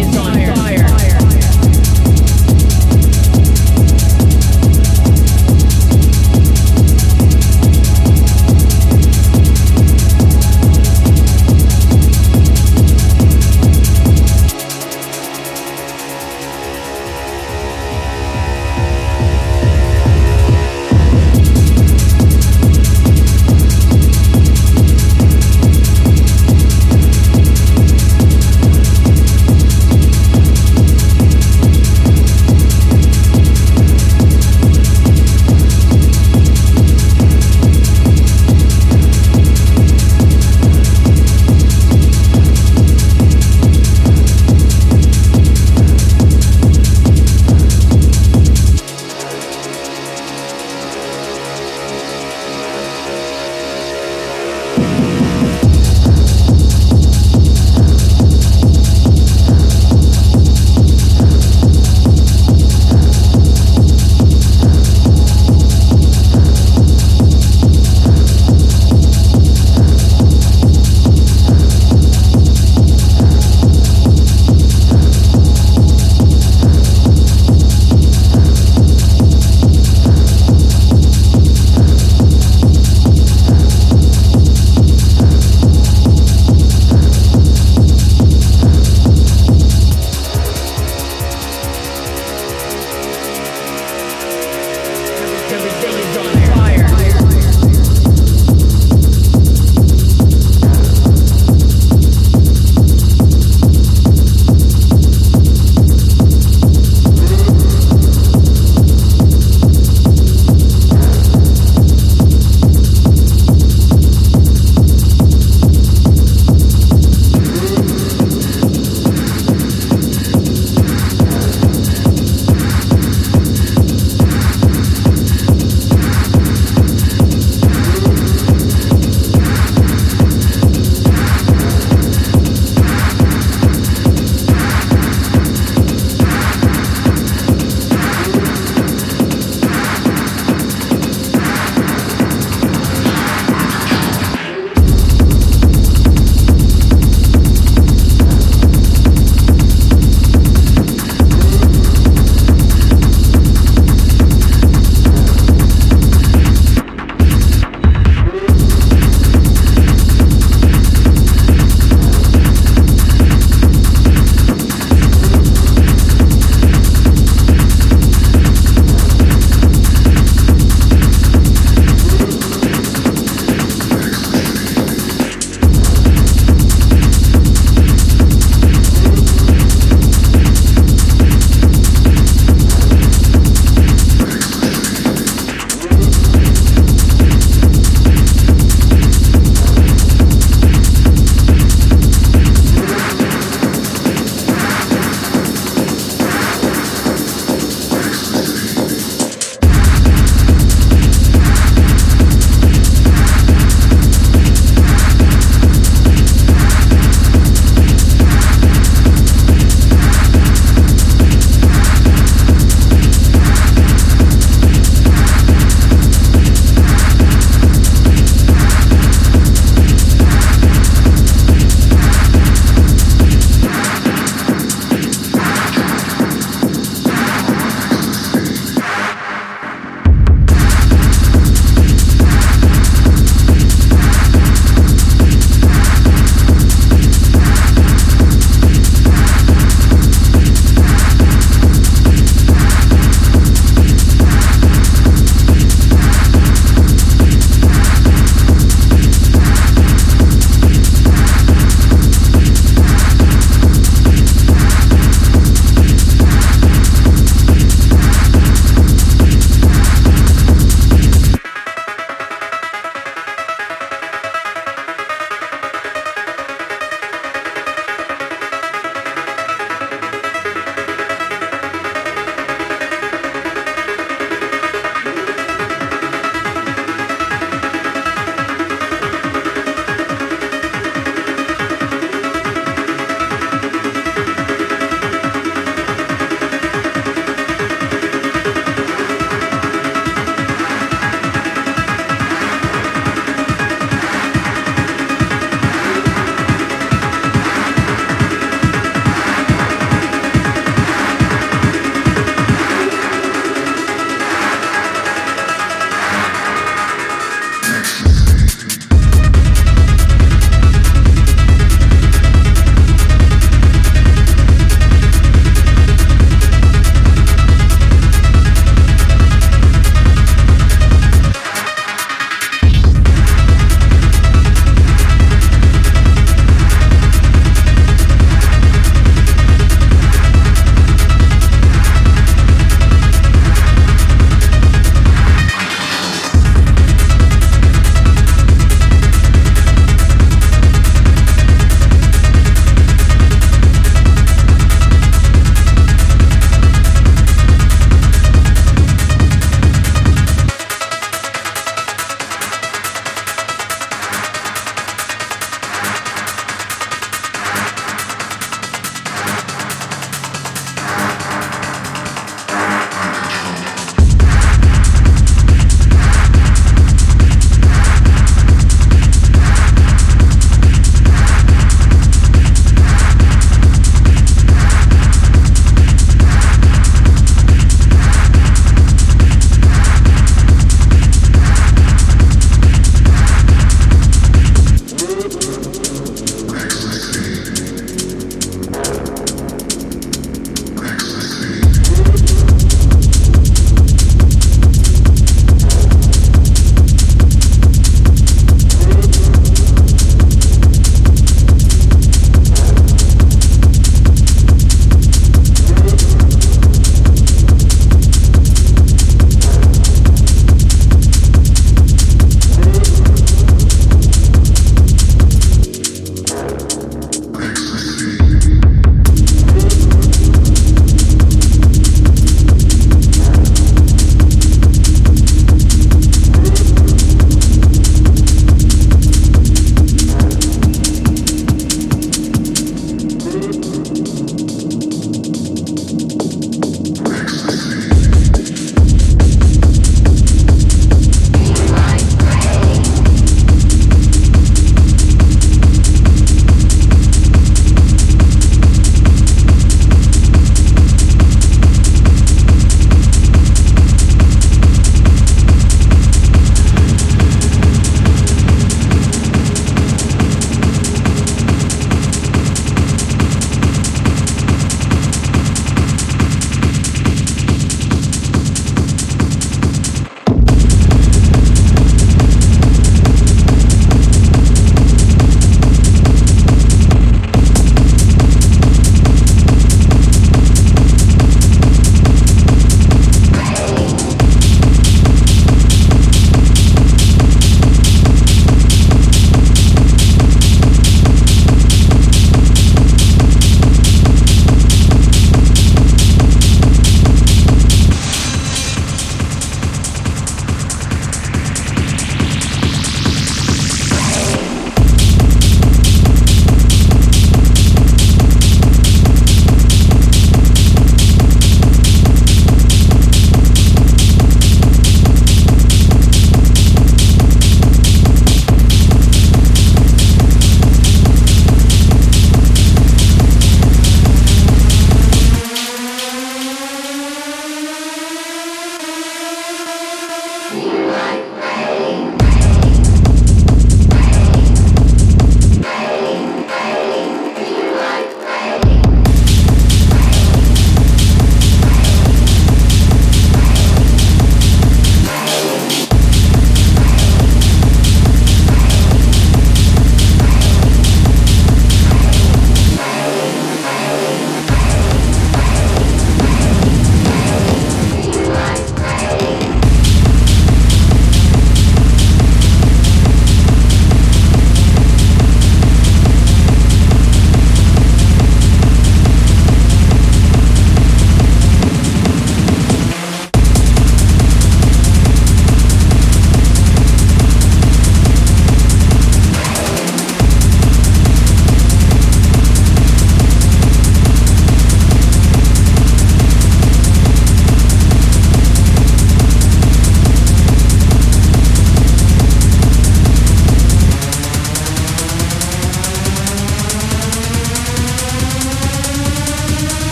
is on fire.